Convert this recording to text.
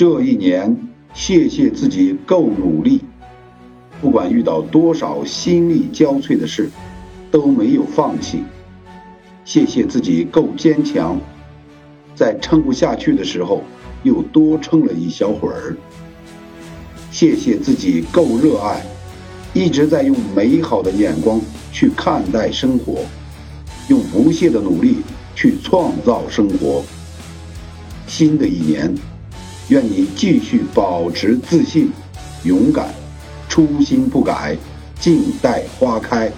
这一年，谢谢自己够努力，不管遇到多少心力交瘁的事，都没有放弃。谢谢自己够坚强，在撑不下去的时候，又多撑了一小会儿。谢谢自己够热爱，一直在用美好的眼光去看待生活，用不懈的努力去创造生活。新的一年，愿你继续保持自信、勇敢，初心不改，静待花开。